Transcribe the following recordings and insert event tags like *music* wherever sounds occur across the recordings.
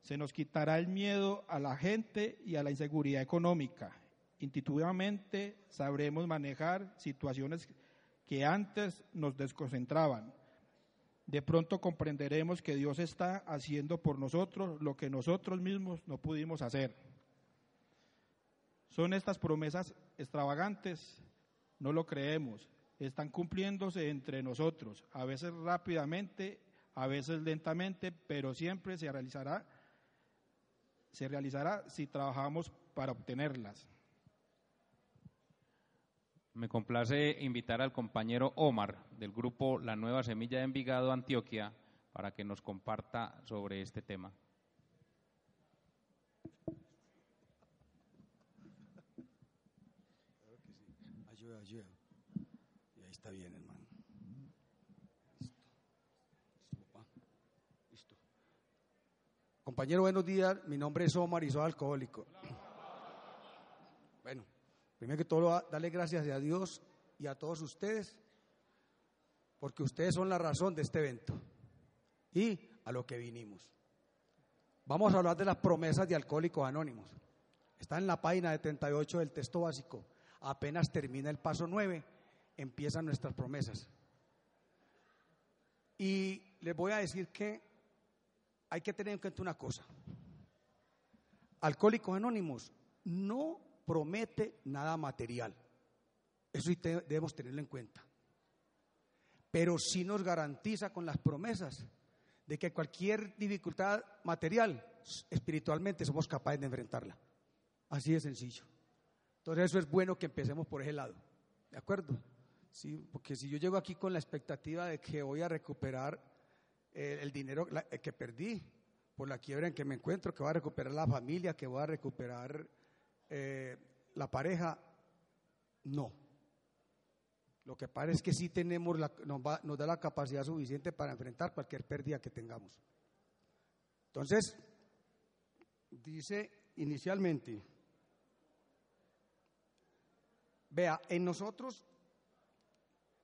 Se nos quitará el miedo a la gente y a la inseguridad económica. Intuitivamente sabremos manejar situaciones que antes nos desconcentraban. De pronto comprenderemos que Dios está haciendo por nosotros lo que nosotros mismos no pudimos hacer. Son estas promesas extravagantes, no lo creemos, están cumpliéndose entre nosotros, a veces rápidamente a veces lentamente, pero siempre se realizará, se realizará si trabajamos para obtenerlas. Me complace invitar al compañero Omar del grupo La Nueva Semilla de Envigado, Antioquia, para que nos comparta sobre este tema. Ayuda, ayuda. Y ahí está bien, hermano. Compañero, buenos días. Mi nombre es Omar y soy alcohólico. Bueno, primero que todo, darle gracias a Dios y a todos ustedes, porque ustedes son la razón de este evento y a lo que vinimos. Vamos a hablar de las promesas de Alcohólicos Anónimos. Está en la página de 38 del texto básico. Apenas termina el paso 9, empiezan nuestras promesas. Y les voy a decir que hay que tener en cuenta una cosa. Alcohólicos Anónimos no promete nada material. Eso debemos tenerlo en cuenta. Pero sí nos garantiza con las promesas de que cualquier dificultad material, espiritualmente somos capaces de enfrentarla. Así de sencillo. Entonces eso es bueno que empecemos por ese lado. ¿De acuerdo? Sí, porque si yo llego aquí con la expectativa de que voy a recuperar eh, el dinero eh, que perdí por la quiebra en que me encuentro, que voy a recuperar la familia, que voy a recuperar eh, la pareja. No. Lo que pasa es que sí tenemos la, nos, nos da la capacidad suficiente para enfrentar cualquier pérdida que tengamos. Entonces, dice inicialmente, vea, en nosotros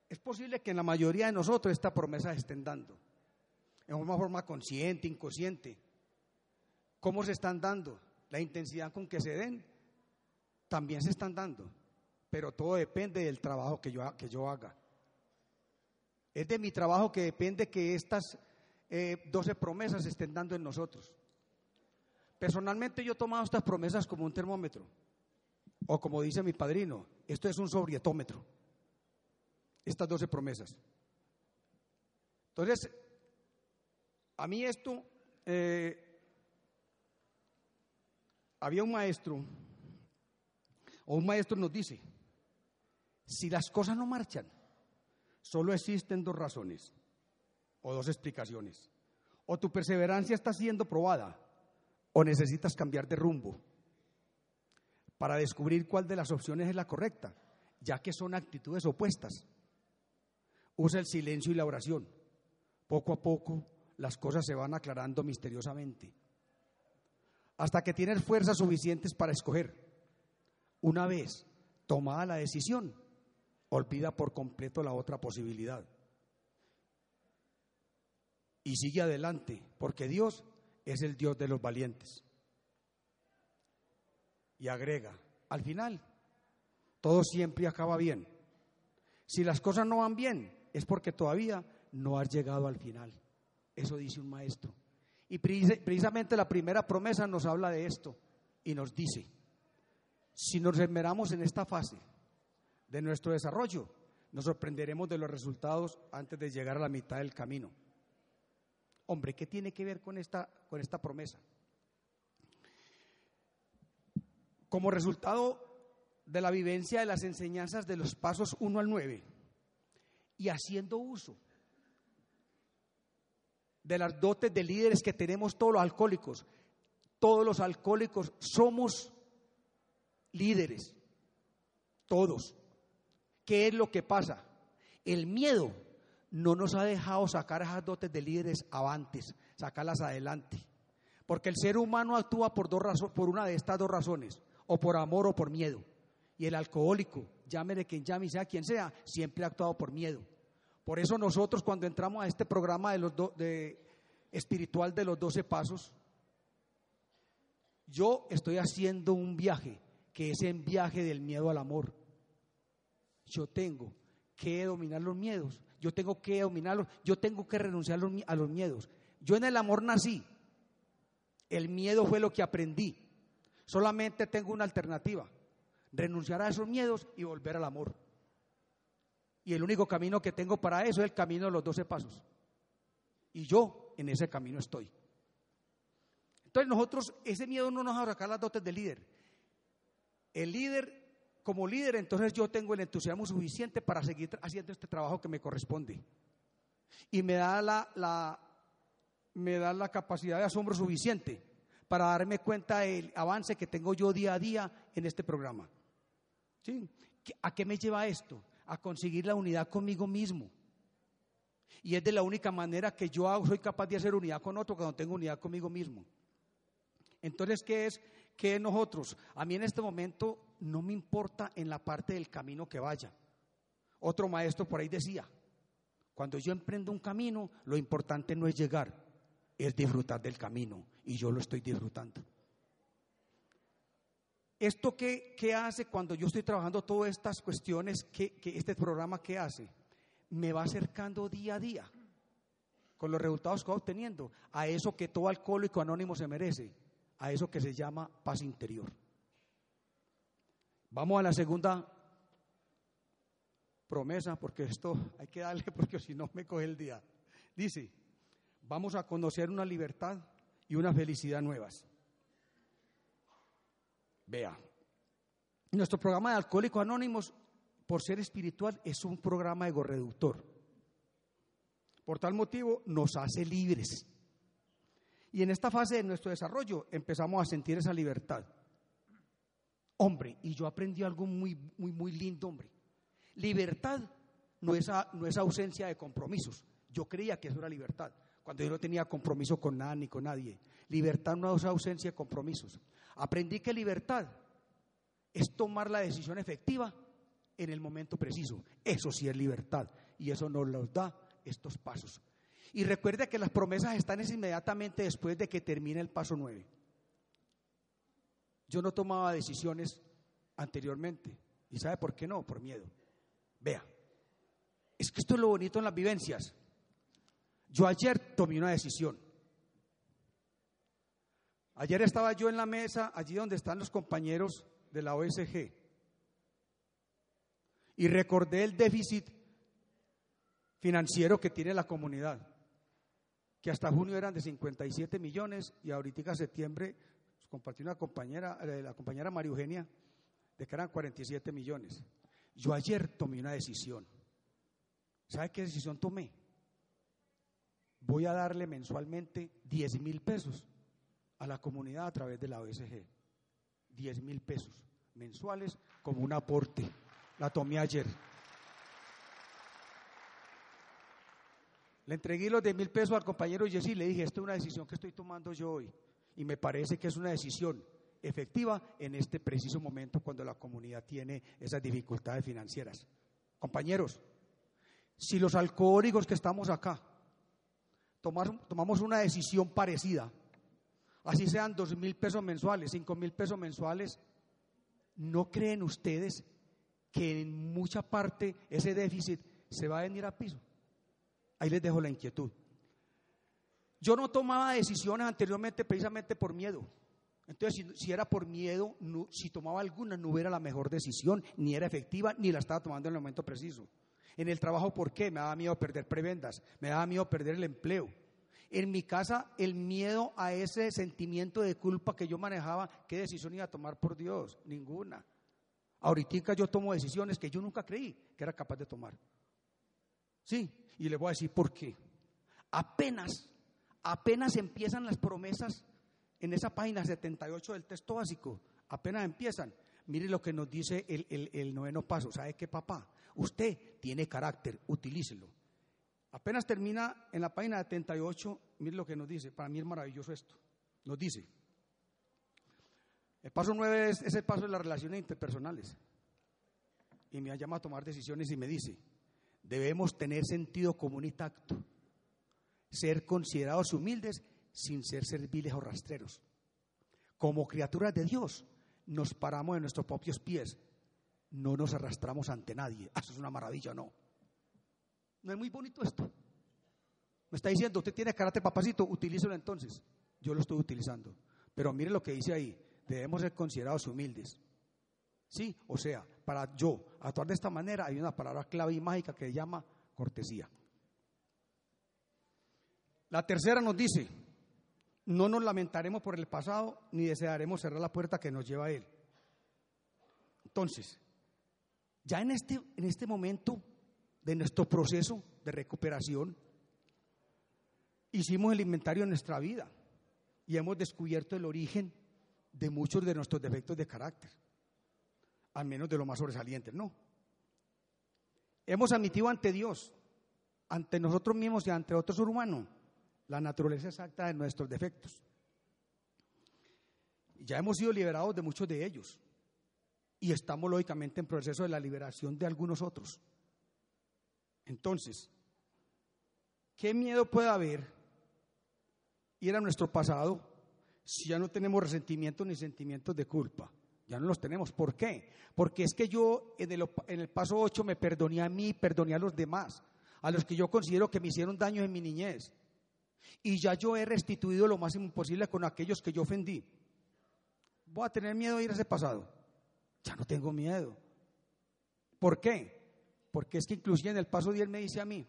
es posible que en la mayoría de nosotros esta promesa estén dando en una forma consciente, inconsciente. ¿Cómo se están dando? La intensidad con que se den, también se están dando, pero todo depende del trabajo que yo, que yo haga. Es de mi trabajo que depende que estas eh, 12 promesas se estén dando en nosotros. Personalmente yo he tomado estas promesas como un termómetro, o como dice mi padrino, esto es un sobrietómetro, estas 12 promesas. Entonces, a mí esto, eh, había un maestro, o un maestro nos dice, si las cosas no marchan, solo existen dos razones o dos explicaciones. O tu perseverancia está siendo probada o necesitas cambiar de rumbo para descubrir cuál de las opciones es la correcta, ya que son actitudes opuestas. Usa el silencio y la oración. Poco a poco las cosas se van aclarando misteriosamente. Hasta que tienes fuerzas suficientes para escoger. Una vez tomada la decisión, olvida por completo la otra posibilidad. Y sigue adelante, porque Dios es el Dios de los valientes. Y agrega, al final, todo siempre acaba bien. Si las cosas no van bien, es porque todavía no has llegado al final. Eso dice un maestro. Y precisamente la primera promesa nos habla de esto y nos dice, si nos esmeramos en esta fase de nuestro desarrollo, nos sorprenderemos de los resultados antes de llegar a la mitad del camino. Hombre, ¿qué tiene que ver con esta, con esta promesa? Como resultado de la vivencia de las enseñanzas de los pasos 1 al 9 y haciendo uso de las dotes de líderes que tenemos todos los alcohólicos. Todos los alcohólicos somos líderes. Todos. ¿Qué es lo que pasa? El miedo no nos ha dejado sacar esas dotes de líderes avantes, sacarlas adelante. Porque el ser humano actúa por, dos por una de estas dos razones, o por amor o por miedo. Y el alcohólico, llámele quien llame, sea quien sea, siempre ha actuado por miedo. Por eso nosotros cuando entramos a este programa de los de espiritual de los doce pasos, yo estoy haciendo un viaje, que es el viaje del miedo al amor. Yo tengo que dominar los miedos, yo tengo que dominarlos, yo tengo que renunciar a los miedos. Yo en el amor nací, el miedo fue lo que aprendí. Solamente tengo una alternativa, renunciar a esos miedos y volver al amor. Y el único camino que tengo para eso es el camino de los doce pasos. Y yo en ese camino estoy. Entonces nosotros, ese miedo no nos va a sacar las dotes del líder. El líder, como líder, entonces yo tengo el entusiasmo suficiente para seguir haciendo este trabajo que me corresponde. Y me da la, me da la capacidad de asombro suficiente para darme cuenta del avance que tengo yo día a día en este programa. ¿Sí? ¿A qué me lleva esto? A conseguir la unidad conmigo mismo. Y es de la única manera que yo soy capaz de hacer unidad con otro cuando tengo unidad conmigo mismo. Entonces, ¿qué es? ¿Qué nosotros? A mí en este momento no me importa en la parte del camino que vaya. Otro maestro por ahí decía, cuando yo emprendo un camino, lo importante no es llegar, es disfrutar del camino. Y yo lo estoy disfrutando. ¿Esto qué, qué hace cuando yo estoy trabajando todas estas cuestiones? que este programa qué hace? Me va acercando día a día con los resultados que va obteniendo a eso que todo alcohólico anónimo se merece, a eso que se llama paz interior. Vamos a la segunda promesa, porque esto hay que darle, porque si no me coge el día. Dice, vamos a conocer una libertad y una felicidad nuevas. Vea, nuestro programa de Alcohólicos Anónimos, por ser espiritual, es un programa ego-reductor. Por tal motivo, nos hace libres. Y en esta fase de nuestro desarrollo empezamos a sentir esa libertad. Hombre, y yo aprendí algo muy, muy, muy lindo, hombre. Libertad no es, no es ausencia de compromisos. Yo creía que eso era libertad, cuando yo no tenía compromiso con nada ni con nadie. Libertad no es ausencia de compromisos. Aprendí que libertad es tomar la decisión efectiva en el momento preciso. Eso sí es libertad y eso nos los da estos pasos. Y recuerde que las promesas están inmediatamente después de que termine el paso 9. Yo no tomaba decisiones anteriormente. ¿Y sabe por qué no? Por miedo. Vea, es que esto es lo bonito en las vivencias. Yo ayer tomé una decisión. Ayer estaba yo en la mesa, allí donde están los compañeros de la OSG, y recordé el déficit financiero que tiene la comunidad que hasta junio eran de 57 millones y ahorita septiembre compartió una compañera, la compañera María Eugenia, de que eran 47 millones. Yo ayer tomé una decisión. ¿Sabe qué decisión tomé? Voy a darle mensualmente 10 mil pesos a la comunidad a través de la OSG. 10 mil pesos mensuales como un aporte. La tomé ayer. Le entregué los 10 mil pesos al compañero Jessy y le dije, esta es una decisión que estoy tomando yo hoy. Y me parece que es una decisión efectiva en este preciso momento cuando la comunidad tiene esas dificultades financieras. Compañeros, si los alcohólicos que estamos acá tomamos una decisión parecida, así sean dos mil pesos mensuales, cinco mil pesos mensuales, ¿no creen ustedes que en mucha parte ese déficit se va a venir a piso? Ahí les dejo la inquietud. Yo no tomaba decisiones anteriormente precisamente por miedo. Entonces, si, era por miedo, si tomaba alguna, no era la mejor decisión, ni era efectiva, ni la estaba tomando en el momento preciso. En el trabajo, ¿por qué? Me daba miedo perder prebendas, me daba miedo perder el empleo. En mi casa, el miedo a ese sentimiento de culpa que yo manejaba, ¿qué decisión iba a tomar por Dios? Ninguna. Ahorita yo tomo decisiones que yo nunca creí que era capaz de tomar. Sí, y le voy a decir por qué. Apenas apenas empiezan las promesas en esa página 78 del texto básico, apenas empiezan. Mire lo que nos dice el, el noveno paso. ¿Sabe qué, papá? Usted tiene carácter, utilícelo. Apenas termina en la página 78, mire lo que nos dice. Para mí es maravilloso esto. Nos dice, el paso 9 es, el paso de las relaciones interpersonales. Y me llama a tomar decisiones y me dice, debemos tener sentido común y tacto, ser considerados humildes sin ser serviles o rastreros. Como criaturas de Dios, nos paramos en nuestros propios pies, no nos arrastramos ante nadie. Ah, eso es una maravilla, ¿no? ¿No es muy bonito esto? Me está diciendo, usted tiene carácter papacito, utilícelo entonces. Yo lo estoy utilizando. Pero mire lo que dice ahí, debemos ser considerados humildes. Sí, o sea, para yo actuar de esta manera hay una palabra clave y mágica que se llama cortesía. La tercera nos dice, no nos lamentaremos por el pasado ni desearemos cerrar la puerta que nos lleva a él. Entonces, ya en este, en este momento de nuestro proceso de recuperación, hicimos el inventario de nuestra vida y hemos descubierto el origen de muchos de nuestros defectos de carácter, al menos de los más sobresalientes, ¿no? Hemos admitido ante Dios, ante nosotros mismos y ante otros humanos, la naturaleza exacta de nuestros defectos. Ya hemos sido liberados de muchos de ellos y estamos lógicamente en proceso de la liberación de algunos otros. Entonces, ¿qué miedo puede haber ir a nuestro pasado si ya no tenemos resentimientos ni sentimientos de culpa? Ya no los tenemos. ¿Por qué? Porque es que yo en el, en el paso 8 me perdoné a mí, perdoné a los demás, a los que yo considero que me hicieron daño en mi niñez. Y ya yo he restituido lo máximo posible con aquellos que yo ofendí. ¿Voy a tener miedo de ir a ese pasado? Ya no tengo miedo. ¿Por qué? Porque es que inclusive en el paso 10 me dice a mí,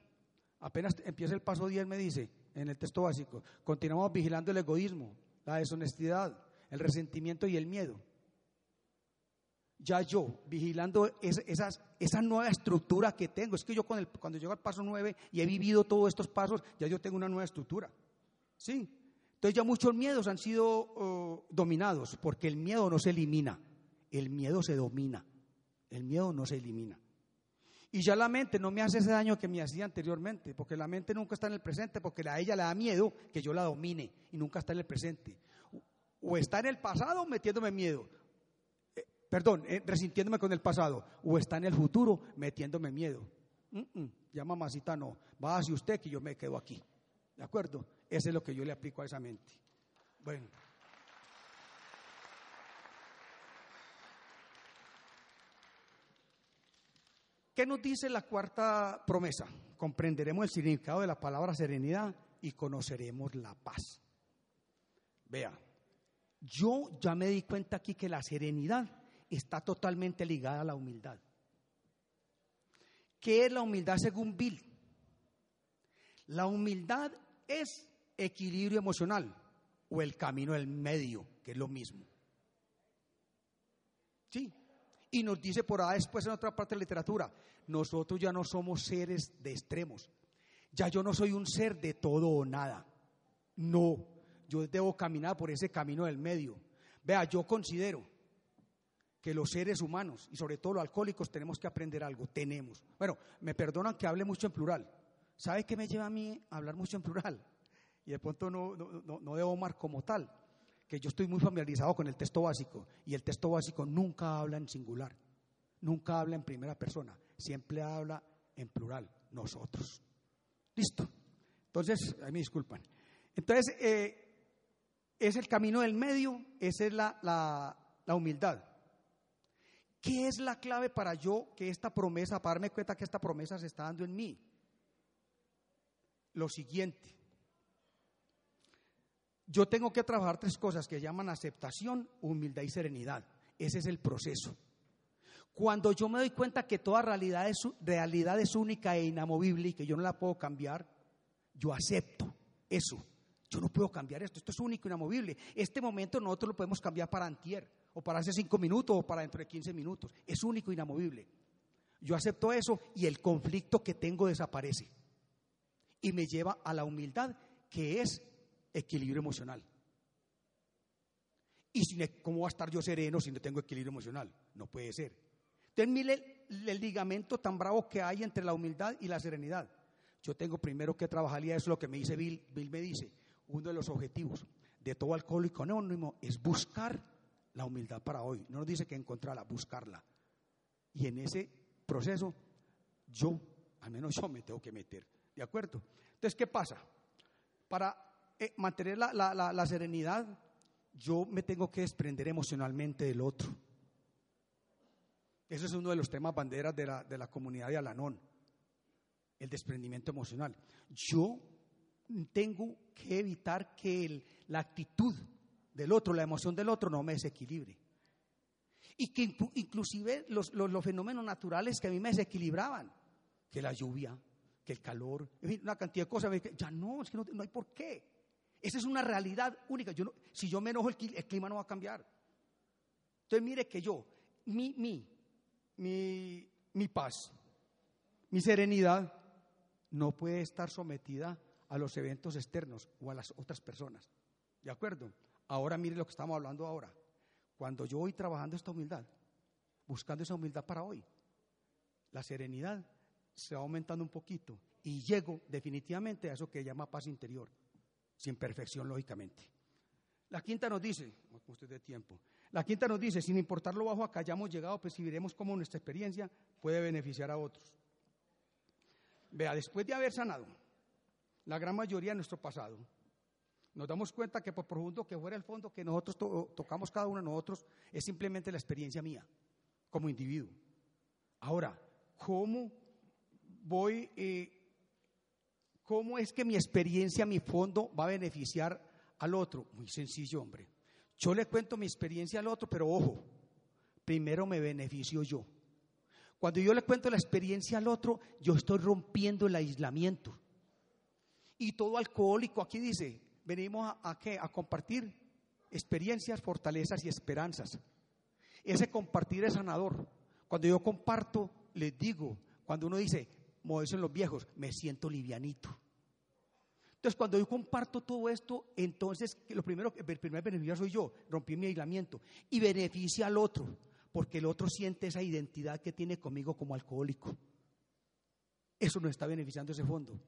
apenas empieza el paso 10 me dice, en el texto básico, continuamos vigilando el egoísmo, la deshonestidad, el resentimiento y el miedo. Ya yo, vigilando esa nueva estructura que tengo, es que yo cuando llego al paso 9 y he vivido todos estos pasos, ya yo tengo una nueva estructura. ¿Sí? Entonces ya muchos miedos han sido oh, dominados, porque el miedo no se elimina, el miedo se domina, el miedo no se elimina. Y ya la mente no me hace ese daño que me hacía anteriormente, porque la mente nunca está en el presente, porque a ella le da miedo que yo la domine y nunca está en el presente. O está en el pasado metiéndome miedo, eh, perdón, eh, resintiéndome con el pasado, o está en el futuro metiéndome miedo. ya mamacita no, va hacia usted que yo me quedo aquí. ¿De acuerdo? Eso es lo que yo le aplico a esa mente. Bueno. ¿Qué nos dice la cuarta promesa? Comprenderemos el significado de la palabra serenidad y conoceremos la paz. Vea, yo ya me di cuenta aquí que la serenidad está totalmente ligada a la humildad. ¿Qué es la humildad según Bill? La humildad es equilibrio emocional o el camino del medio, que es lo mismo. Sí, y nos dice por ahí después en otra parte de la literatura, nosotros ya no somos seres de extremos. Ya yo no soy un ser de todo o nada. No, yo debo caminar por ese camino del medio. Vea, yo considero que los seres humanos y sobre todo los alcohólicos tenemos que aprender algo, tenemos. Bueno, me perdonan que hable mucho en plural. ¿Sabe qué me lleva a mí a hablar mucho en plural? Y de pronto no, no, no, no de Omar como tal que yo estoy muy familiarizado con el texto básico y el texto básico nunca habla en singular, nunca habla en primera persona, siempre habla en plural, nosotros. Listo. Entonces, ahí me disculpan. Entonces, eh, es el camino del medio, esa es la, la humildad. ¿Qué es la clave para yo que esta promesa, para darme cuenta que esta promesa se está dando en mí? Lo siguiente, yo tengo que trabajar tres cosas que llaman aceptación, humildad y serenidad. Ese es el proceso. Cuando yo me doy cuenta que toda realidad es, realidad es única e inamovible y que yo no la puedo cambiar, yo acepto eso. Yo no puedo cambiar esto, esto es único e inamovible. Este momento nosotros lo podemos cambiar para antier, o para hace cinco minutos, o para dentro de 15 minutos. Es único e inamovible. Yo acepto eso y el conflicto que tengo desaparece. Y me lleva a la humildad, que es equilibrio emocional. ¿Y si, cómo va a estar yo sereno si no tengo equilibrio emocional? No puede ser. Entonces mire el, el ligamento tan bravo que hay entre la humildad y la serenidad. Yo tengo primero que trabajar y eso es lo que me dice Bill. Bill me dice, uno de los objetivos de todo alcohólico anónimo es buscar la humildad para hoy. No nos dice que encontrarla, buscarla. Y en ese proceso, yo, al menos yo me tengo que meter. ¿De acuerdo? Entonces, ¿qué pasa? Para mantener la, la, la, serenidad, yo me tengo que desprender emocionalmente del otro. Ese es uno de los temas banderas de la, de la comunidad de Alanón, el desprendimiento emocional. Yo tengo que evitar que el, la actitud del otro, la emoción del otro no me desequilibre. Y que inclusive los, los, fenómenos naturales que a mí me desequilibraban, que la lluvia, que el calor, una cantidad de cosas, ya no, es que no, no hay por qué. Esa es una realidad única. Yo si yo me enojo, el, el, clima no va a cambiar. Entonces mire que yo, mi, mi, mi, mi paz, mi serenidad, no puede estar sometida a los eventos externos o a las otras personas. ¿De acuerdo? Ahora mire lo que estamos hablando ahora. Cuando yo voy trabajando esta humildad, buscando esa humildad para hoy, la serenidad se va aumentando un poquito y llego definitivamente a eso que llama paz interior, sin perfección lógicamente. La quinta nos dice, usted de tiempo, la quinta nos dice, sin importar lo bajo acá hayamos llegado, percibiremos cómo nuestra experiencia puede beneficiar a otros. Vea, después de haber sanado la gran mayoría de nuestro pasado, nos damos cuenta que por profundo que fuera el fondo que nosotros tocamos cada uno de nosotros, es simplemente la experiencia mía como individuo. Ahora, ¿cómo voy, eh, cómo es que mi experiencia, mi fondo va a beneficiar al otro? Muy sencillo, hombre. Yo le cuento mi experiencia al otro, pero ojo, primero me beneficio yo. Cuando yo le cuento la experiencia al otro, yo estoy rompiendo el aislamiento. Y todo alcohólico aquí dice, venimos a, a compartir experiencias, fortalezas y esperanzas. Ese compartir es sanador. Cuando yo comparto, les digo, cuando uno dice, como dicen los viejos, me siento livianito. Entonces, cuando yo comparto todo esto, entonces lo primero, el primer beneficio soy yo, rompí mi aislamiento y beneficia al otro, porque el otro siente esa identidad que tiene conmigo como alcohólico. Eso nos está beneficiando ese fondo.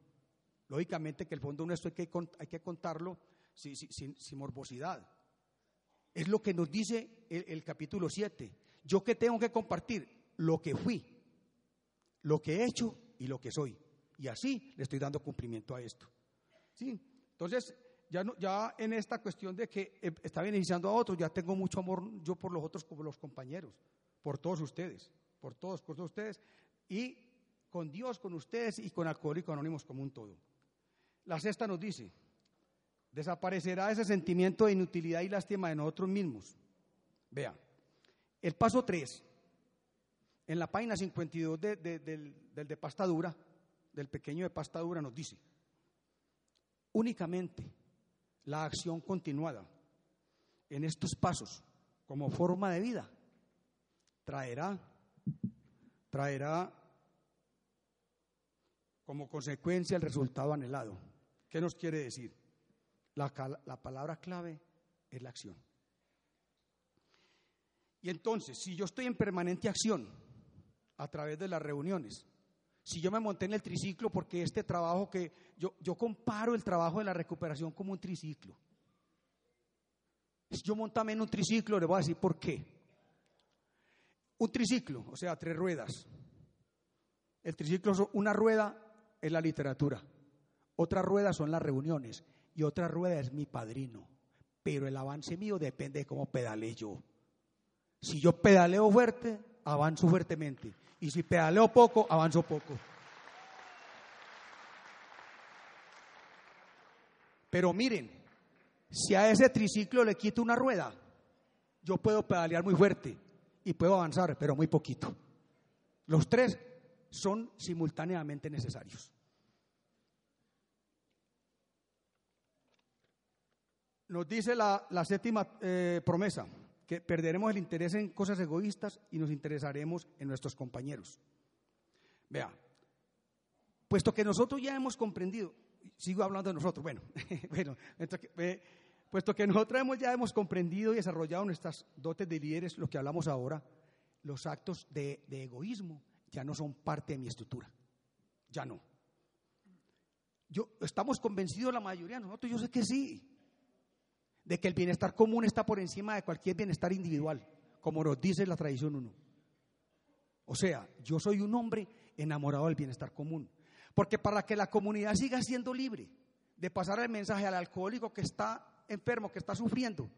Lógicamente que el fondo nuestro hay que, hay que contarlo sin, sin, morbosidad. Es lo que nos dice el, capítulo 7. Yo que tengo que compartir lo que fui, lo que he hecho y lo que soy. Y así le estoy dando cumplimiento a esto. ¿Sí? Entonces, ya, no, ya en esta cuestión de que eh, está beneficiando a otros, ya tengo mucho amor yo por los otros como los compañeros, por todos ustedes, por todos, por todos ustedes, y con Dios, con ustedes y con Alcohólicos Anónimos como un todo. La sexta nos dice, desaparecerá ese sentimiento de inutilidad y lástima de nosotros mismos. Vea, el paso 3, en la página 52 del, del de pasta dura, del pequeño de pasta dura, nos dice, únicamente la acción continuada en estos pasos como forma de vida traerá, traerá como consecuencia el resultado anhelado. ¿Qué nos quiere decir? La, palabra clave es la acción. Y entonces, si yo estoy en permanente acción a través de las reuniones, si yo me monté en el triciclo, porque este trabajo que yo, yo comparo el trabajo de la recuperación como un triciclo. Si yo montame en un triciclo, le voy a decir por qué. Un triciclo, o sea, tres ruedas. El triciclo es una rueda en la literatura. Otra rueda son las reuniones y otra rueda es mi padrino. Pero el avance mío depende de cómo pedale yo. Si yo pedaleo fuerte, avanzo fuertemente. Y si pedaleo poco, avanzo poco. Pero miren, si a ese triciclo le quito una rueda, yo puedo pedalear muy fuerte y puedo avanzar, pero muy poquito. Los tres son simultáneamente necesarios. Nos dice la, séptima eh, promesa, que perderemos el interés en cosas egoístas y nos interesaremos en nuestros compañeros. Vea, puesto que nosotros ya hemos comprendido sigo hablando de nosotros. Bueno, *laughs* bueno, eh, puesto que nosotros hemos, ya hemos comprendido y desarrollado nuestras dotes de líderes, lo que hablamos ahora, los actos de, de egoísmo ya no son parte de mi estructura. Ya no. Yo, estamos convencidos la mayoría de nosotros, yo sé que sí, de que el bienestar común está por encima de cualquier bienestar individual, como nos dice la tradición uno. O sea, yo soy un hombre enamorado del bienestar común. Porque para que la comunidad siga siendo libre de pasar el mensaje al alcohólico que está enfermo, que está sufriendo,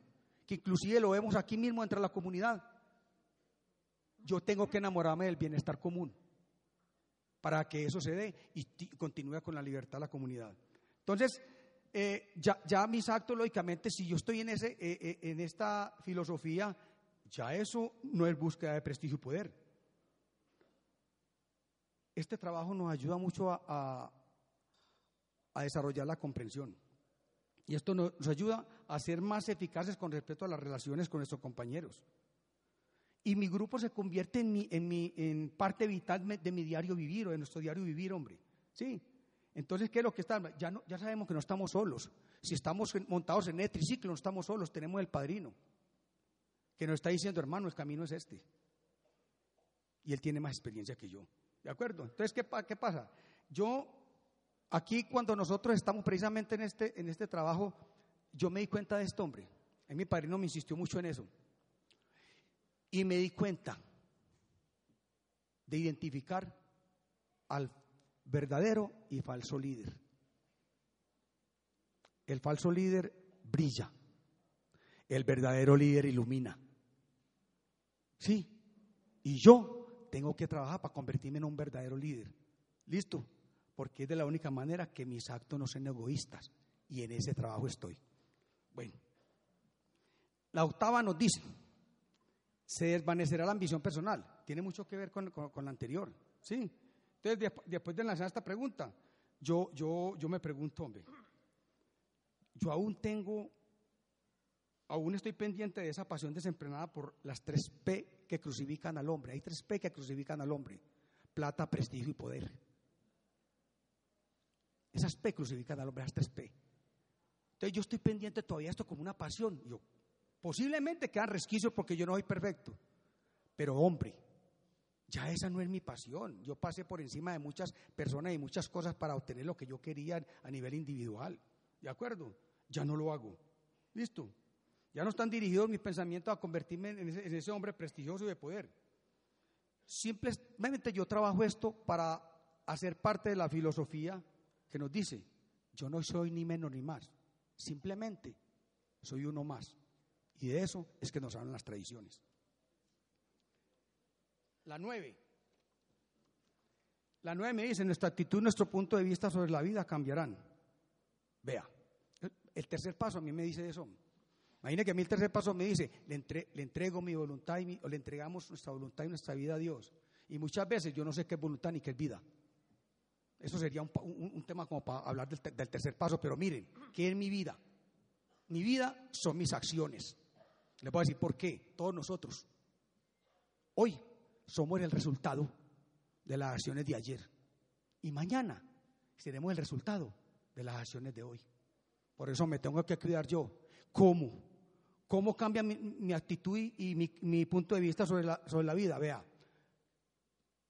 que inclusive lo vemos aquí mismo entre la comunidad, yo tengo que enamorarme del bienestar común para que eso se dé y continúe con la libertad de la comunidad. Entonces, eh, ya, mis actos, lógicamente, si yo estoy en, ese, eh, eh, en esta filosofía, ya eso no es búsqueda de prestigio y poder. Este trabajo nos ayuda mucho a, a desarrollar la comprensión. Y esto nos ayuda a ser más eficaces con respecto a las relaciones con nuestros compañeros. Y mi grupo se convierte en, mi, en, mi, en parte vital de mi diario vivir o de nuestro diario vivir, hombre. ¿Sí? Entonces, ¿qué es lo que está? Ya, sabemos que no estamos solos. Si estamos montados en el triciclo, no estamos solos, tenemos el padrino que nos está diciendo, hermano, el camino es este. Y él tiene más experiencia que yo. ¿De acuerdo? Entonces, ¿qué, pasa? Yo, aquí cuando nosotros estamos precisamente en este, en este trabajo, yo me di cuenta de este hombre. Mi padrino me insistió mucho en eso. Y me di cuenta de identificar al verdadero y falso líder. El falso líder brilla, el verdadero líder ilumina. Sí, y yo tengo que trabajar para convertirme en un verdadero líder. ¿Listo? Porque es de la única manera que mis actos no sean egoístas y en ese trabajo estoy. Bueno, la octava nos dice, se desvanecerá la ambición personal. Tiene mucho que ver con, la anterior. ¿sí? Entonces, después de lanzar esta pregunta, yo, yo, yo me pregunto, hombre, yo aún tengo, aún estoy pendiente de esa pasión desenfrenada por las tres P que crucifican al hombre. Hay tres P que crucifican al hombre. Plata, prestigio y poder. Esas P crucifican al hombre, las tres P. Entonces yo estoy pendiente todavía esto como una pasión. Yo, Posiblemente quedan resquicios porque yo no soy perfecto. Pero hombre, ya esa no es mi pasión. Yo pasé por encima de muchas personas y muchas cosas para obtener lo que yo quería a nivel individual. ¿De acuerdo? Ya no lo hago. ¿Listo? Ya no están dirigidos mis pensamientos a convertirme en ese, en ese hombre prestigioso y de poder. Simplemente yo trabajo esto para hacer parte de la filosofía que nos dice, yo no soy ni menos ni más. Simplemente soy uno más. Y de eso es que nos hablan las tradiciones. La nueve. La nueve me dice, nuestra actitud, nuestro punto de vista sobre la vida cambiarán. Vea, el tercer paso a mí me dice eso. Imagine que a mí el tercer paso me dice, le, entrego mi voluntad y o le entregamos nuestra voluntad y nuestra vida a Dios. Y muchas veces yo no sé qué es voluntad ni qué es vida. Eso sería un, tema como para hablar del, del tercer paso, pero miren, ¿qué es mi vida? Mi vida son mis acciones. Le puedo decir por qué. Todos nosotros, hoy, somos el resultado de las acciones de ayer. Y mañana seremos el resultado de las acciones de hoy. Por eso me tengo que cuidar yo. ¿Cómo? ¿Cómo cambia mi, actitud y mi, punto de vista sobre la, sobre la vida? Vea,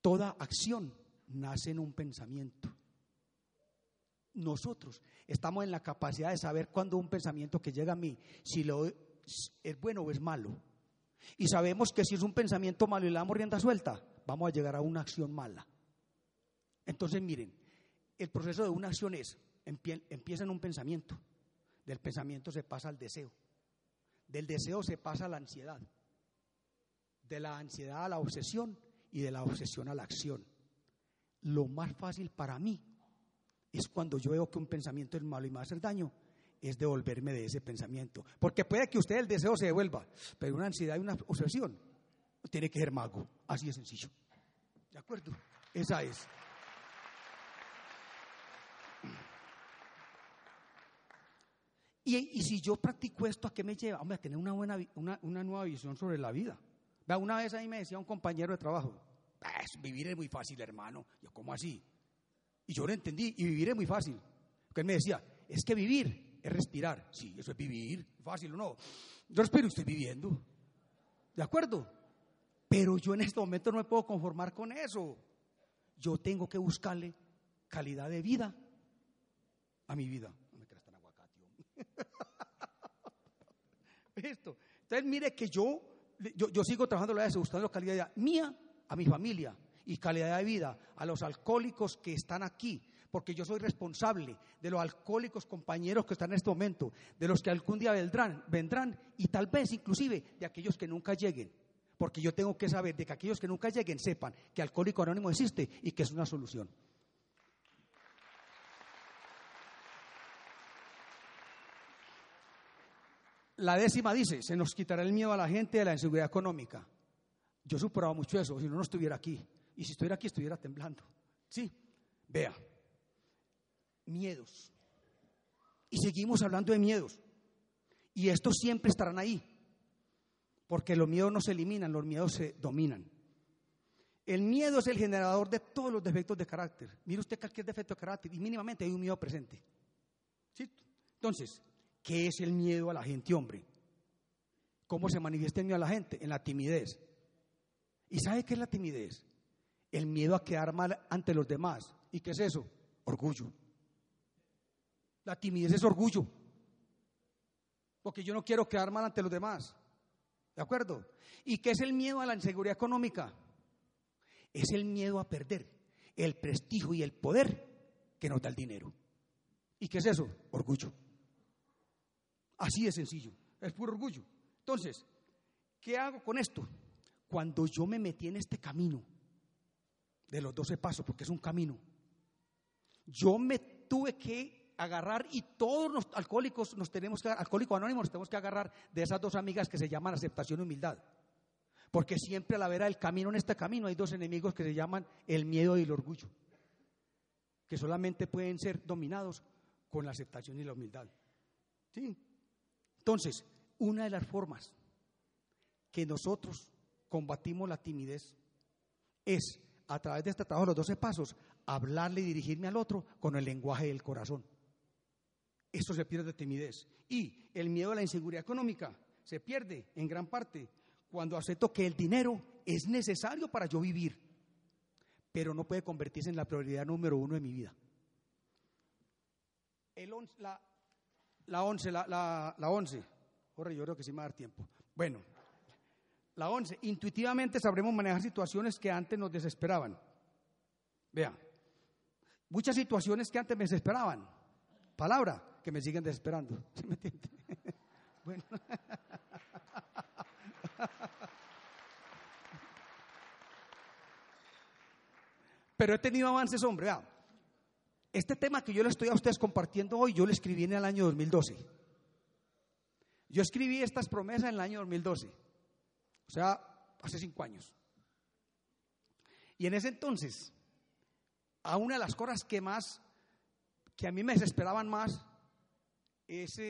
toda acción nace en un pensamiento. Nosotros estamos en la capacidad de saber cuándo un pensamiento que llega a mí, si lo es bueno o es malo. Y sabemos que si es un pensamiento malo y le damos rienda suelta, vamos a llegar a una acción mala. Entonces, miren, el proceso de una acción es, empieza en un pensamiento, del pensamiento se pasa al deseo, del deseo se pasa a la ansiedad, de la ansiedad a la obsesión y de la obsesión a la acción. Lo más fácil para mí es cuando yo veo que un pensamiento es malo y me va a hacer daño, es devolverme de ese pensamiento. Porque puede que usted el deseo se devuelva, pero una ansiedad y una obsesión tiene que ser mago. Así de sencillo. ¿De acuerdo? Esa es. Y, si yo practico esto, ¿a qué me lleva? a tener una, buena, una, nueva visión sobre la vida. Una vez ahí me decía un compañero de trabajo, vivir es muy fácil, hermano. Yo, ¿cómo así? Y yo lo entendí, y vivir es muy fácil. Porque él me decía, es que vivir es respirar. Sí, eso es vivir, fácil o no. Yo respiro y estoy viviendo. ¿De acuerdo? Pero yo en este momento no me puedo conformar con eso. Yo tengo que buscarle calidad de vida a mi vida. No me creas tan aguacate. Esto. *laughs* Entonces mire que yo, yo, yo sigo trabajando la buscando calidad de vida mía a mi familia y calidad de vida a los alcohólicos que están aquí, porque yo soy responsable de los alcohólicos compañeros que están en este momento, de los que algún día vendrán, vendrán y tal vez inclusive de aquellos que nunca lleguen, porque yo tengo que saber de que aquellos que nunca lleguen sepan que Alcohólico Anónimo existe y que es una solución. La décima dice, se nos quitará el miedo a la gente de la inseguridad económica. Yo he superado mucho eso, si no, no estuviera aquí. Y si estuviera aquí, estuviera temblando. Sí, vea, miedos. Y seguimos hablando de miedos. Y estos siempre estarán ahí. Porque los miedos no se eliminan, los miedos se dominan. El miedo es el generador de todos los defectos de carácter. Mire usted cualquier defecto de carácter y mínimamente hay un miedo presente. Entonces, ¿Qué es el miedo a la gente, hombre? ¿Cómo se manifiesta el miedo a la gente? En la timidez. ¿Y sabe qué es la timidez? El miedo a quedar mal ante los demás. ¿Y qué es eso? Orgullo. La timidez es orgullo. Porque yo no quiero quedar mal ante los demás. ¿De acuerdo? ¿Y qué es el miedo a la inseguridad económica? Es el miedo a perder el prestigio y el poder que nos da el dinero. ¿Y qué es eso? Orgullo. Así de sencillo, es puro orgullo. Entonces, ¿qué hago con esto? Cuando yo me metí en este camino de los doce pasos, porque es un camino, yo me tuve que agarrar y todos los alcohólicos nos tenemos que, alcohólicos anónimos nos tenemos que agarrar de esas dos amigas que se llaman aceptación y humildad. Porque siempre a la vera del camino, en este camino, hay dos enemigos que se llaman el miedo y el orgullo, que solamente pueden ser dominados con la aceptación y la humildad. ¿Sí? Entonces, una de las formas que nosotros combatimos la timidez es, a través de este trabajo, los 12 pasos, hablarle y dirigirme al otro con el lenguaje del corazón. Esto se pierde de timidez. Y el miedo a la inseguridad económica se pierde en gran parte cuando acepto que el dinero es necesario para yo vivir, pero no puede convertirse en la prioridad número uno de mi vida. El, la, la 11, la, la, la 11. Jorge, yo creo que sí me va a dar tiempo. Bueno, la 11. Intuitivamente sabremos manejar situaciones que antes nos desesperaban. Vea, muchas situaciones que antes me desesperaban. Palabra, que me siguen desesperando. *laughs* ¿Sí me entiende? bueno. Pero he tenido avances, hombre. Este tema que yo le estoy a ustedes compartiendo hoy, yo lo escribí en el año 2012. Yo escribí estas promesas en el año 2012, o sea, hace cinco años. Y en ese entonces, a una de las cosas que más, que a mí me desesperaban más, es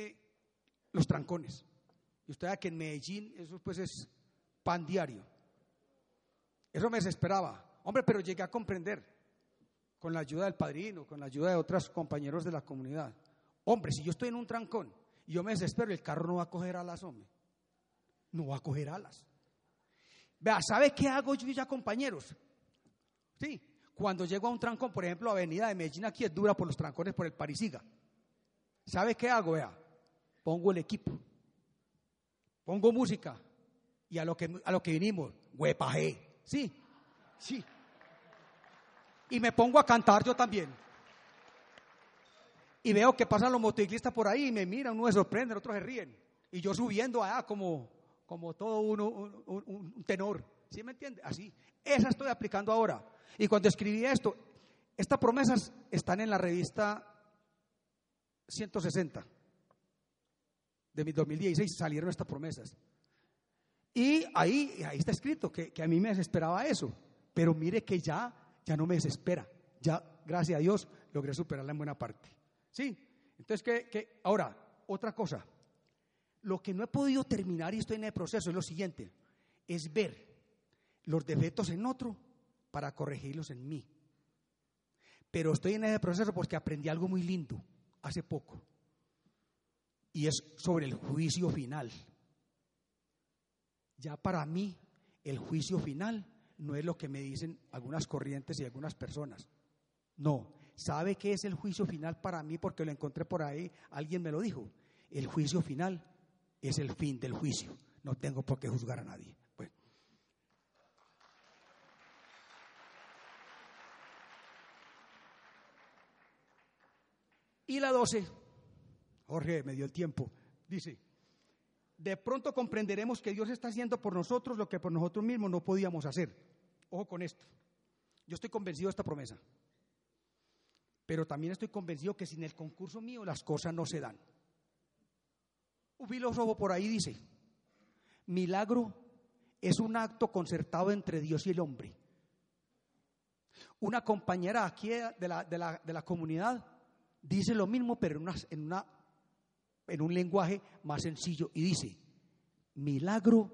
los trancones. Y usted sabe que en Medellín eso pues es pan diario. Eso me desesperaba. Hombre, pero llegué a comprender con la ayuda del padrino, con la ayuda de otros compañeros de la comunidad. Hombre, si yo estoy en un trancón y yo me desespero, el carro no va a coger alas, hombre. No va a coger alas. Vea, ¿sabe qué hago yo ya, compañeros? Sí, cuando llego a un trancón, por ejemplo, Avenida de Medellín aquí es dura por los trancones por el Parisiga. ¿Sabe qué hago? Vea, pongo el equipo, pongo música y a lo que, a lo que vinimos, huepaje. Sí, sí y me pongo a cantar yo también. Y veo que pasan los motociclistas por ahí y me miran, uno se sorprende, otros se ríen. Y yo subiendo allá como, como todo uno, un, tenor. ¿Sí me entiende? Así. Esa estoy aplicando ahora. Y cuando escribí esto, estas promesas están en la revista 160 de mi 2016, salieron estas promesas. Y ahí, ahí está escrito que, que a mí me desesperaba eso. Pero mire que ya ya no me desespera. Ya, gracias a Dios, logré superarla en buena parte. ¿Sí? Entonces, ¿qué, ahora, otra cosa. Lo que no he podido terminar y estoy en el proceso es lo siguiente. Es ver los defectos en otro para corregirlos en mí. Pero estoy en ese proceso porque aprendí algo muy lindo. Hace poco y es sobre el juicio final. Ya para mí el juicio final no es lo que me dicen algunas corrientes y algunas personas. No, ¿sabe qué es el juicio final para mí? Porque lo encontré por ahí, alguien me lo dijo. El juicio final es el fin del juicio. No tengo por qué juzgar a nadie. Bueno. Y la 12, Jorge me dio el tiempo, dice, de pronto comprenderemos que Dios está haciendo por nosotros lo que por nosotros mismos no podíamos hacer. Ojo con esto. Yo estoy convencido de esta promesa. Pero también estoy convencido que sin el concurso mío las cosas no se dan. Un filósofo por ahí dice, milagro es un acto concertado entre Dios y el hombre. Una compañera aquí de la, de la, de la comunidad dice lo mismo, pero en, una, en, una, en un lenguaje más sencillo y dice, milagro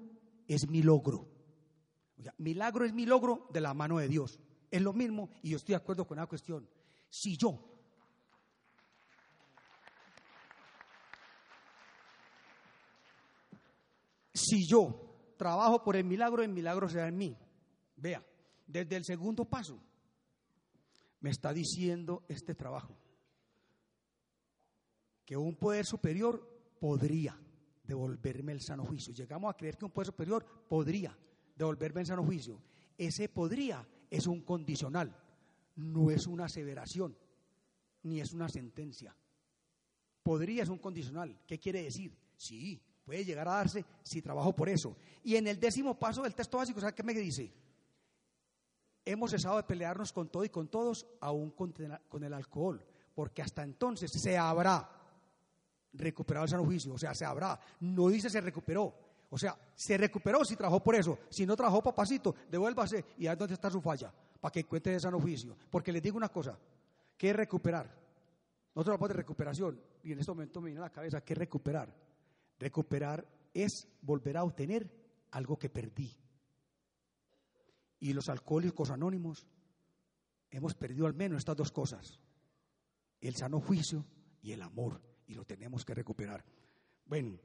es mi logro. Milagro es mi logro de la mano de Dios. Es lo mismo y yo estoy de acuerdo con la cuestión. Si yo si yo trabajo por el milagro, el milagro será en mí. Vea, desde el segundo paso me está diciendo este trabajo que un poder superior podría devolverme el sano juicio. Llegamos a creer que un poder superior podría devolverme el sano juicio. Ese podría es un condicional, no es una aseveración, ni es una sentencia. Podría es un condicional. ¿Qué quiere decir? Sí, puede llegar a darse si trabajo por eso. Y en el décimo paso del texto básico, ¿sabe qué me dice? Hemos cesado de pelearnos con todo y con todos, aún con el alcohol, porque hasta entonces se habrá recuperado el sano juicio, o sea, se habrá, no dice se recuperó, o sea, se recuperó si trabajó por eso, si no trabajó papacito, devuélvase y ahí dónde está su falla, para que encuentre el sano juicio, porque les digo una cosa, ¿qué es recuperar? Nosotros hablamos de recuperación y en este momento me viene a la cabeza, ¿qué es recuperar? Recuperar es volver a obtener algo que perdí. Y los alcohólicos anónimos hemos perdido al menos estas dos cosas, el sano juicio y el amor y lo tenemos que recuperar. Bueno.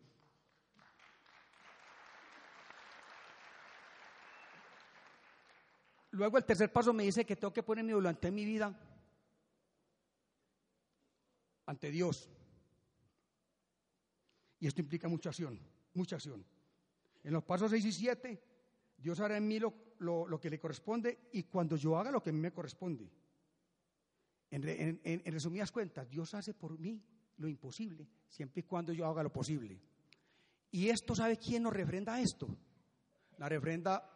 Luego el tercer paso me dice que tengo que poner mi voluntad en mi vida ante Dios. Y esto implica mucha acción, mucha acción. En los pasos 6 y 7, Dios hará en mí lo, lo, que le corresponde y cuando yo haga lo que me corresponde. En resumidas cuentas, Dios hace por mí lo imposible, siempre y cuando yo haga lo posible. Y esto, ¿sabe quién nos refrenda esto? La refrenda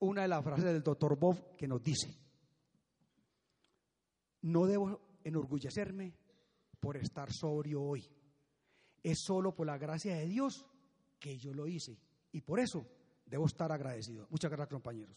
una de las frases del doctor Bob que nos dice, no debo enorgullecerme por estar sobrio hoy. Es solo por la gracia de Dios que yo lo hice. Y por eso debo estar agradecido. Muchas gracias, compañeros.